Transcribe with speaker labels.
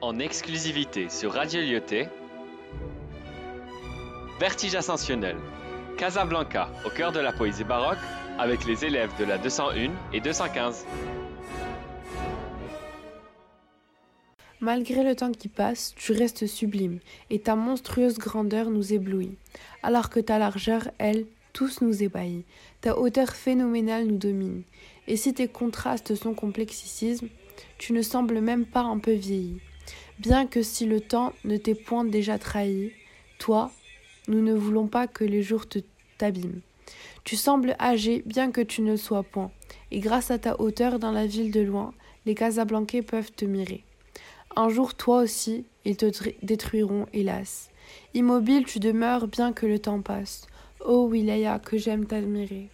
Speaker 1: en exclusivité sur Radio Lyoté. Vertige ascensionnel. Casablanca, au cœur de la poésie baroque, avec les élèves de la 201 et 215.
Speaker 2: Malgré le temps qui passe, tu restes sublime, et ta monstrueuse grandeur nous éblouit, alors que ta largeur, elle, tous nous ébahit. Ta hauteur phénoménale nous domine, et si tes contrastes sont complexicisme, tu ne sembles même pas un peu vieilli. Bien que si le temps ne t'ait point déjà trahi, toi, nous ne voulons pas que les jours te t'abîment. Tu sembles âgé bien que tu ne sois point, et grâce à ta hauteur dans la ville de loin, les Casablancais peuvent te mirer. Un jour, toi aussi, ils te détruiront, hélas. Immobile, tu demeures bien que le temps passe. Oh Wilaya, que j'aime t'admirer.